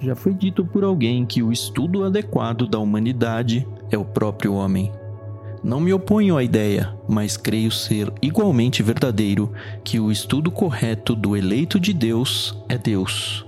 Já foi dito por alguém que o estudo adequado da humanidade é o próprio homem. Não me oponho à ideia, mas creio ser igualmente verdadeiro que o estudo correto do eleito de Deus é Deus.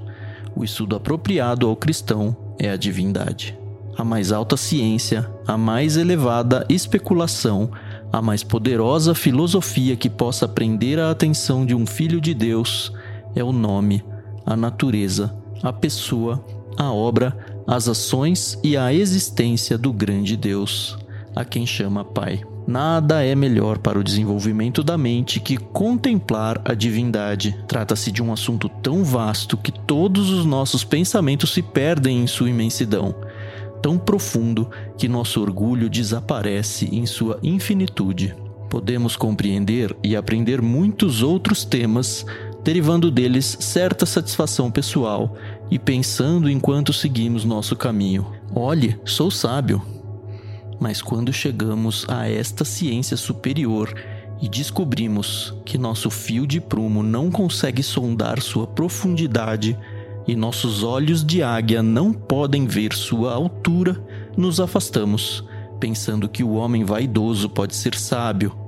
O estudo apropriado ao cristão é a divindade. A mais alta ciência, a mais elevada especulação, a mais poderosa filosofia que possa prender a atenção de um filho de Deus é o nome, a natureza, a pessoa, a obra, as ações e a existência do grande Deus a quem chama Pai. Nada é melhor para o desenvolvimento da mente que contemplar a divindade. Trata-se de um assunto tão vasto que todos os nossos pensamentos se perdem em sua imensidão, tão profundo que nosso orgulho desaparece em sua infinitude. Podemos compreender e aprender muitos outros temas, derivando deles certa satisfação pessoal e pensando enquanto seguimos nosso caminho. Olhe, sou sábio, mas quando chegamos a esta ciência superior e descobrimos que nosso fio de prumo não consegue sondar sua profundidade e nossos olhos de águia não podem ver sua altura, nos afastamos, pensando que o homem vaidoso pode ser sábio,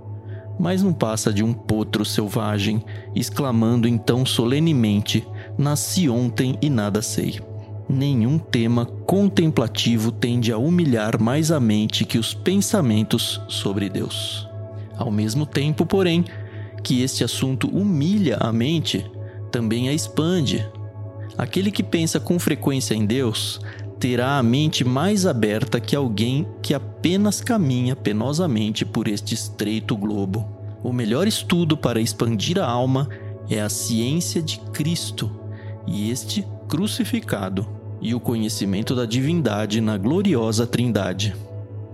mas não passa de um potro selvagem, exclamando então solenemente: Nasci ontem e nada sei. Nenhum tema contemplativo tende a humilhar mais a mente que os pensamentos sobre Deus. Ao mesmo tempo, porém, que este assunto humilha a mente, também a expande. Aquele que pensa com frequência em Deus terá a mente mais aberta que alguém que apenas caminha penosamente por este estreito globo. O melhor estudo para expandir a alma é a ciência de Cristo, e este crucificado e o conhecimento da divindade na gloriosa Trindade.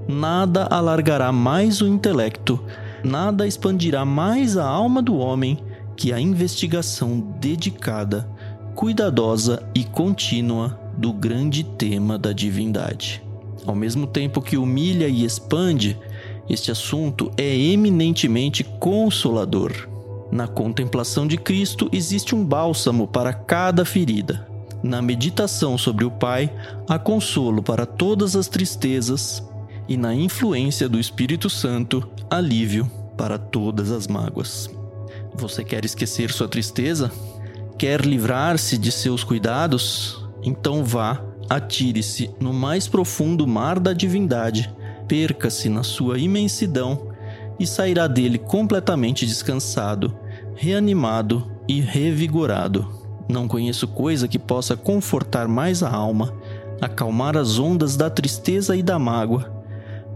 Nada alargará mais o intelecto, nada expandirá mais a alma do homem que a investigação dedicada, cuidadosa e contínua do grande tema da divindade. Ao mesmo tempo que humilha e expande, este assunto é eminentemente consolador. Na contemplação de Cristo existe um bálsamo para cada ferida. Na meditação sobre o Pai, há consolo para todas as tristezas, e na influência do Espírito Santo, alívio para todas as mágoas. Você quer esquecer sua tristeza? Quer livrar-se de seus cuidados? Então vá, atire-se no mais profundo mar da divindade, perca-se na sua imensidão e sairá dele completamente descansado, reanimado e revigorado. Não conheço coisa que possa confortar mais a alma, acalmar as ondas da tristeza e da mágoa,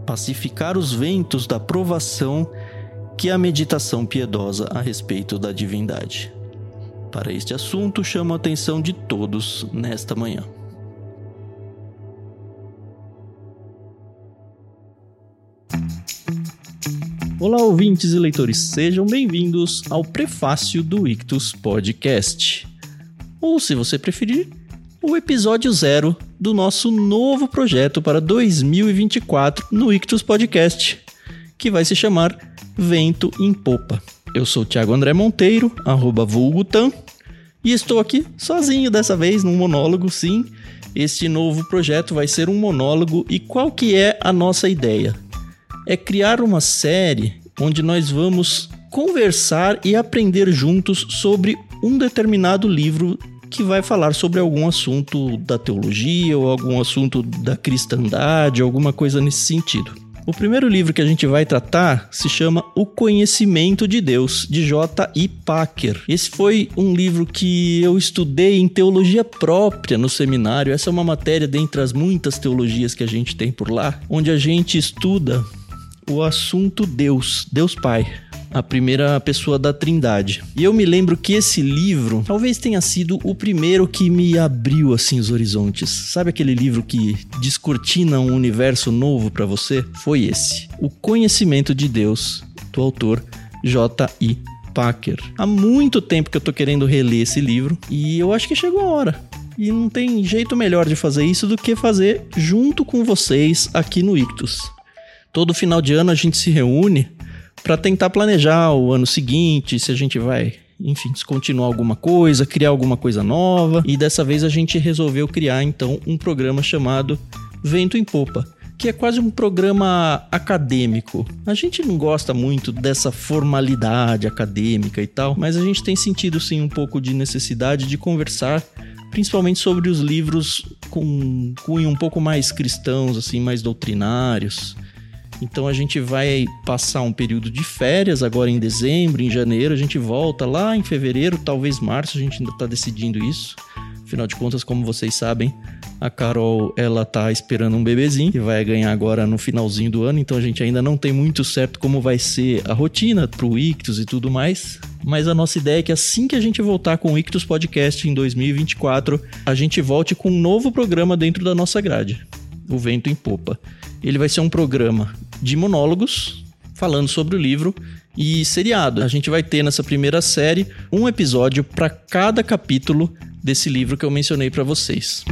pacificar os ventos da provação que a meditação piedosa a respeito da divindade. Para este assunto, chamo a atenção de todos nesta manhã. Olá, ouvintes e leitores, sejam bem-vindos ao prefácio do Ictus Podcast. Ou, se você preferir, o episódio zero do nosso novo projeto para 2024 no Ictus Podcast, que vai se chamar Vento em Popa. Eu sou o Thiago André Monteiro, arroba e estou aqui sozinho dessa vez, num monólogo, sim. Este novo projeto vai ser um monólogo e qual que é a nossa ideia? é criar uma série onde nós vamos conversar e aprender juntos sobre um determinado livro que vai falar sobre algum assunto da teologia ou algum assunto da cristandade, alguma coisa nesse sentido. O primeiro livro que a gente vai tratar se chama O Conhecimento de Deus, de J.I. Packer. Esse foi um livro que eu estudei em teologia própria no seminário. Essa é uma matéria dentre as muitas teologias que a gente tem por lá, onde a gente estuda o assunto Deus, Deus Pai, a primeira pessoa da Trindade. E eu me lembro que esse livro talvez tenha sido o primeiro que me abriu assim os horizontes. Sabe aquele livro que descortina um universo novo para você? Foi esse. O Conhecimento de Deus, do autor J.I. Packer. Há muito tempo que eu tô querendo reler esse livro e eu acho que chegou a hora. E não tem jeito melhor de fazer isso do que fazer junto com vocês aqui no Ictus. Todo final de ano a gente se reúne para tentar planejar o ano seguinte, se a gente vai enfim, descontinuar alguma coisa, criar alguma coisa nova. E dessa vez a gente resolveu criar então um programa chamado Vento em Popa, que é quase um programa acadêmico. A gente não gosta muito dessa formalidade acadêmica e tal, mas a gente tem sentido sim um pouco de necessidade de conversar principalmente sobre os livros com cunho um pouco mais cristãos, assim, mais doutrinários. Então a gente vai passar um período de férias agora em dezembro, em janeiro, a gente volta lá em fevereiro, talvez março, a gente ainda está decidindo isso. Afinal de contas, como vocês sabem, a Carol ela tá esperando um bebezinho que vai ganhar agora no finalzinho do ano, então a gente ainda não tem muito certo como vai ser a rotina pro Ictus e tudo mais. Mas a nossa ideia é que assim que a gente voltar com o Ictus Podcast em 2024, a gente volte com um novo programa dentro da nossa grade, o Vento em Popa. Ele vai ser um programa de monólogos falando sobre o livro e seriado. A gente vai ter nessa primeira série um episódio para cada capítulo desse livro que eu mencionei para vocês.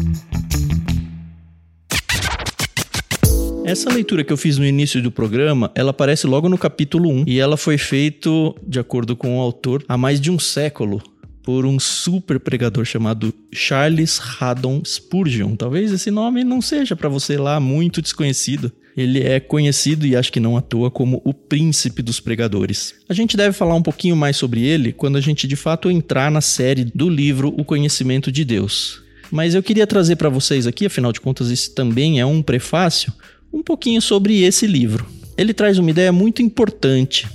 Essa leitura que eu fiz no início do programa, ela aparece logo no capítulo 1 e ela foi feita, de acordo com o autor, há mais de um século por um super pregador chamado Charles Haddon Spurgeon. Talvez esse nome não seja para você lá muito desconhecido. Ele é conhecido e acho que não à toa como o príncipe dos pregadores. A gente deve falar um pouquinho mais sobre ele quando a gente de fato entrar na série do livro O Conhecimento de Deus. Mas eu queria trazer para vocês aqui, afinal de contas, isso também é um prefácio, um pouquinho sobre esse livro. Ele traz uma ideia muito importante.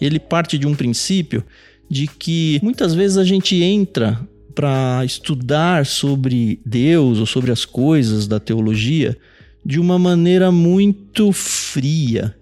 Ele parte de um princípio de que muitas vezes a gente entra para estudar sobre Deus ou sobre as coisas da teologia de uma maneira muito fria,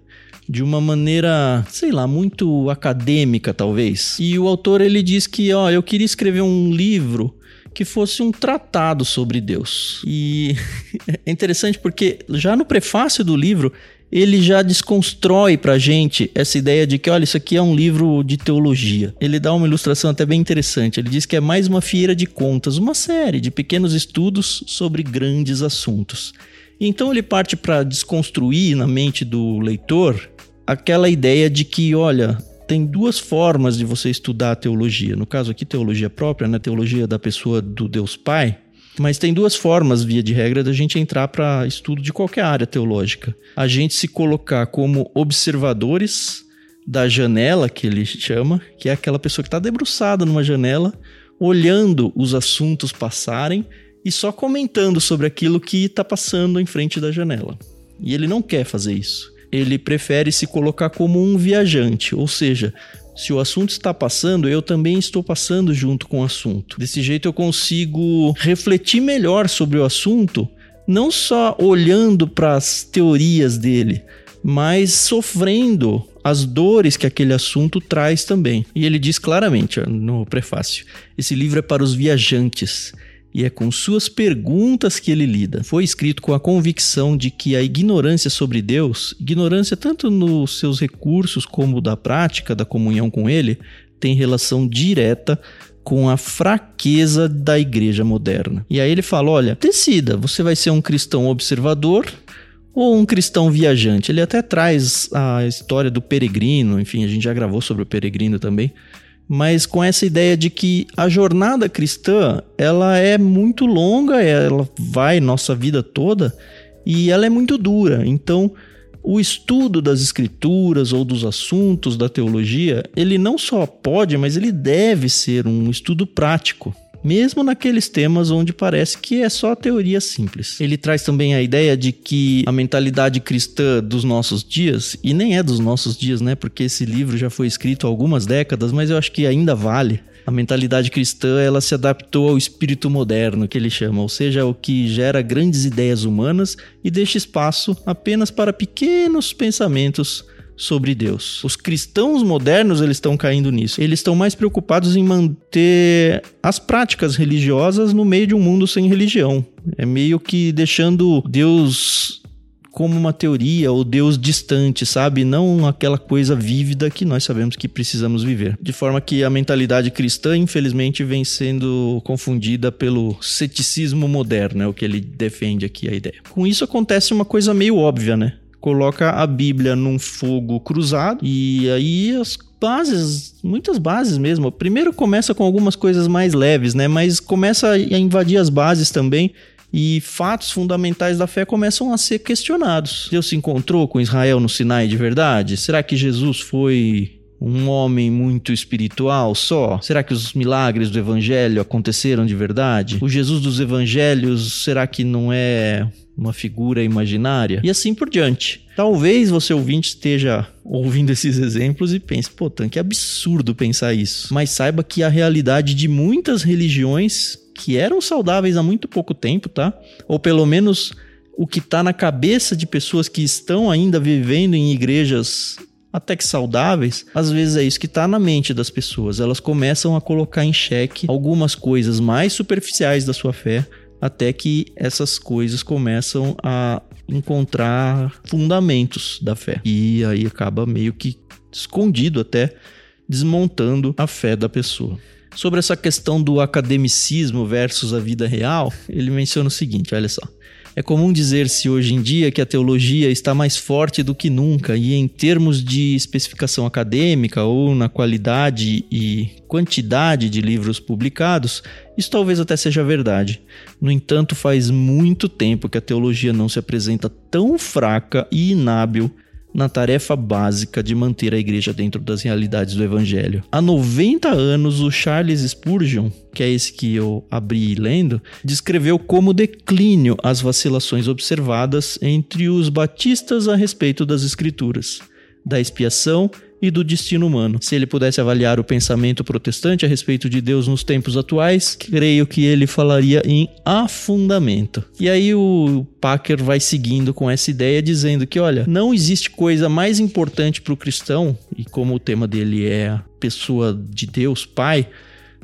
de uma maneira, sei lá, muito acadêmica talvez. E o autor ele diz que, ó, eu queria escrever um livro que fosse um tratado sobre Deus. E é interessante porque já no prefácio do livro ele já desconstrói pra gente essa ideia de que, olha, isso aqui é um livro de teologia. Ele dá uma ilustração até bem interessante. Ele diz que é mais uma feira de contas, uma série de pequenos estudos sobre grandes assuntos. Então ele parte para desconstruir na mente do leitor aquela ideia de que, olha, tem duas formas de você estudar a teologia. No caso aqui, teologia própria, né? Teologia da pessoa do Deus Pai. Mas tem duas formas, via de regra, da gente entrar para estudo de qualquer área teológica. A gente se colocar como observadores da janela, que ele chama, que é aquela pessoa que está debruçada numa janela, olhando os assuntos passarem e só comentando sobre aquilo que está passando em frente da janela. E ele não quer fazer isso. Ele prefere se colocar como um viajante, ou seja, se o assunto está passando, eu também estou passando junto com o assunto. Desse jeito eu consigo refletir melhor sobre o assunto, não só olhando para as teorias dele, mas sofrendo as dores que aquele assunto traz também. E ele diz claramente no prefácio: esse livro é para os viajantes e é com suas perguntas que ele lida. Foi escrito com a convicção de que a ignorância sobre Deus, ignorância tanto nos seus recursos como da prática da comunhão com ele, tem relação direta com a fraqueza da igreja moderna. E aí ele fala: olha, decida, você vai ser um cristão observador ou um cristão viajante. Ele até traz a história do peregrino, enfim, a gente já gravou sobre o peregrino também mas com essa ideia de que a jornada cristã ela é muito longa, ela vai nossa vida toda e ela é muito dura. Então, o estudo das escrituras ou dos assuntos da teologia, ele não só pode, mas ele deve ser um estudo prático mesmo naqueles temas onde parece que é só teoria simples. Ele traz também a ideia de que a mentalidade cristã dos nossos dias, e nem é dos nossos dias, né? Porque esse livro já foi escrito há algumas décadas, mas eu acho que ainda vale. A mentalidade cristã, ela se adaptou ao espírito moderno, que ele chama, ou seja, o que gera grandes ideias humanas e deixa espaço apenas para pequenos pensamentos sobre Deus. Os cristãos modernos eles estão caindo nisso. Eles estão mais preocupados em manter as práticas religiosas no meio de um mundo sem religião. É meio que deixando Deus como uma teoria ou Deus distante, sabe? Não aquela coisa vívida que nós sabemos que precisamos viver. De forma que a mentalidade cristã, infelizmente, vem sendo confundida pelo ceticismo moderno, é o que ele defende aqui a ideia. Com isso acontece uma coisa meio óbvia, né? Coloca a Bíblia num fogo cruzado e aí as bases, muitas bases mesmo. Primeiro começa com algumas coisas mais leves, né? Mas começa a invadir as bases também e fatos fundamentais da fé começam a ser questionados. Deus se encontrou com Israel no Sinai de verdade? Será que Jesus foi um homem muito espiritual só? Será que os milagres do evangelho aconteceram de verdade? O Jesus dos evangelhos, será que não é uma figura imaginária? E assim por diante. Talvez você ouvinte esteja ouvindo esses exemplos e pense, pô, Tan, que absurdo pensar isso. Mas saiba que a realidade de muitas religiões que eram saudáveis há muito pouco tempo, tá? Ou pelo menos o que está na cabeça de pessoas que estão ainda vivendo em igrejas até que saudáveis, às vezes é isso que está na mente das pessoas. Elas começam a colocar em xeque algumas coisas mais superficiais da sua fé, até que essas coisas começam a encontrar fundamentos da fé. E aí acaba meio que escondido até desmontando a fé da pessoa. Sobre essa questão do academicismo versus a vida real, ele menciona o seguinte: olha só. É comum dizer-se hoje em dia que a teologia está mais forte do que nunca, e em termos de especificação acadêmica ou na qualidade e quantidade de livros publicados, isso talvez até seja verdade. No entanto, faz muito tempo que a teologia não se apresenta tão fraca e inábil na tarefa básica de manter a igreja dentro das realidades do evangelho. Há 90 anos, o Charles Spurgeon, que é esse que eu abri lendo, descreveu como declínio as vacilações observadas entre os batistas a respeito das escrituras, da expiação e do destino humano. Se ele pudesse avaliar o pensamento protestante a respeito de Deus nos tempos atuais, creio que ele falaria em afundamento. E aí o Packer vai seguindo com essa ideia dizendo que, olha, não existe coisa mais importante para o cristão, e como o tema dele é a pessoa de Deus, Pai,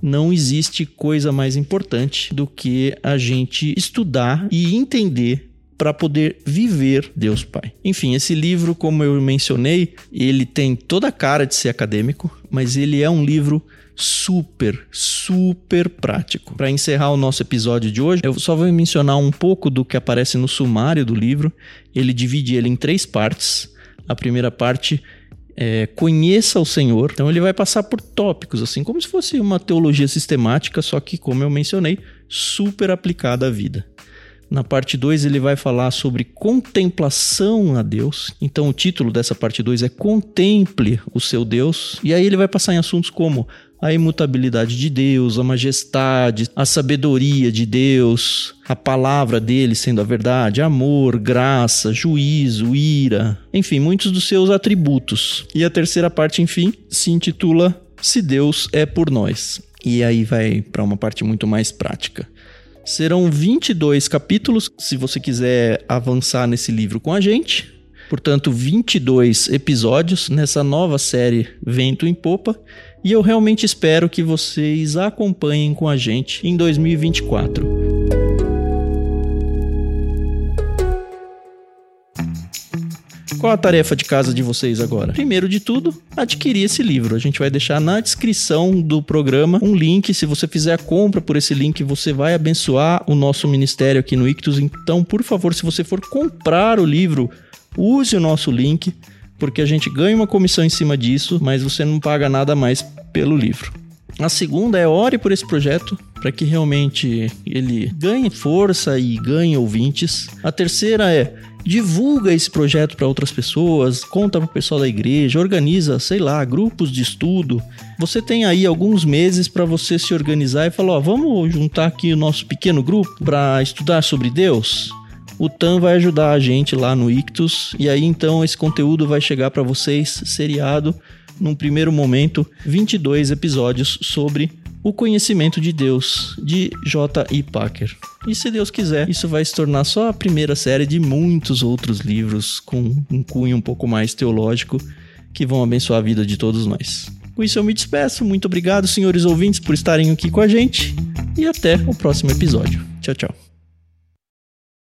não existe coisa mais importante do que a gente estudar e entender para poder viver Deus Pai. Enfim, esse livro, como eu mencionei, ele tem toda a cara de ser acadêmico, mas ele é um livro super, super prático. Para encerrar o nosso episódio de hoje, eu só vou mencionar um pouco do que aparece no sumário do livro. Ele divide ele em três partes. A primeira parte é, conheça o Senhor. Então ele vai passar por tópicos, assim, como se fosse uma teologia sistemática, só que, como eu mencionei, super aplicada à vida. Na parte 2 ele vai falar sobre contemplação a Deus. Então o título dessa parte 2 é Contemple o seu Deus. E aí ele vai passar em assuntos como a imutabilidade de Deus, a majestade, a sabedoria de Deus, a palavra dele sendo a verdade, amor, graça, juízo, ira, enfim, muitos dos seus atributos. E a terceira parte, enfim, se intitula Se Deus é por nós. E aí vai para uma parte muito mais prática. Serão 22 capítulos, se você quiser avançar nesse livro com a gente. Portanto, 22 episódios nessa nova série Vento em Popa. E eu realmente espero que vocês acompanhem com a gente em 2024. Qual a tarefa de casa de vocês agora? Primeiro de tudo, adquirir esse livro. A gente vai deixar na descrição do programa um link. Se você fizer a compra por esse link, você vai abençoar o nosso ministério aqui no Ictus. Então, por favor, se você for comprar o livro, use o nosso link, porque a gente ganha uma comissão em cima disso, mas você não paga nada mais pelo livro. A segunda é ore por esse projeto para que realmente ele ganhe força e ganhe ouvintes. A terceira é divulga esse projeto para outras pessoas, conta para o pessoal da igreja, organiza, sei lá, grupos de estudo. Você tem aí alguns meses para você se organizar e falar, ó, vamos juntar aqui o nosso pequeno grupo para estudar sobre Deus. O Tan vai ajudar a gente lá no Ictus e aí então esse conteúdo vai chegar para vocês seriado num primeiro momento 22 episódios sobre o Conhecimento de Deus, de J.I. Packer. E se Deus quiser, isso vai se tornar só a primeira série de muitos outros livros com um cunho um pouco mais teológico que vão abençoar a vida de todos nós. Com isso eu me despeço. Muito obrigado, senhores ouvintes, por estarem aqui com a gente. E até o próximo episódio. Tchau, tchau.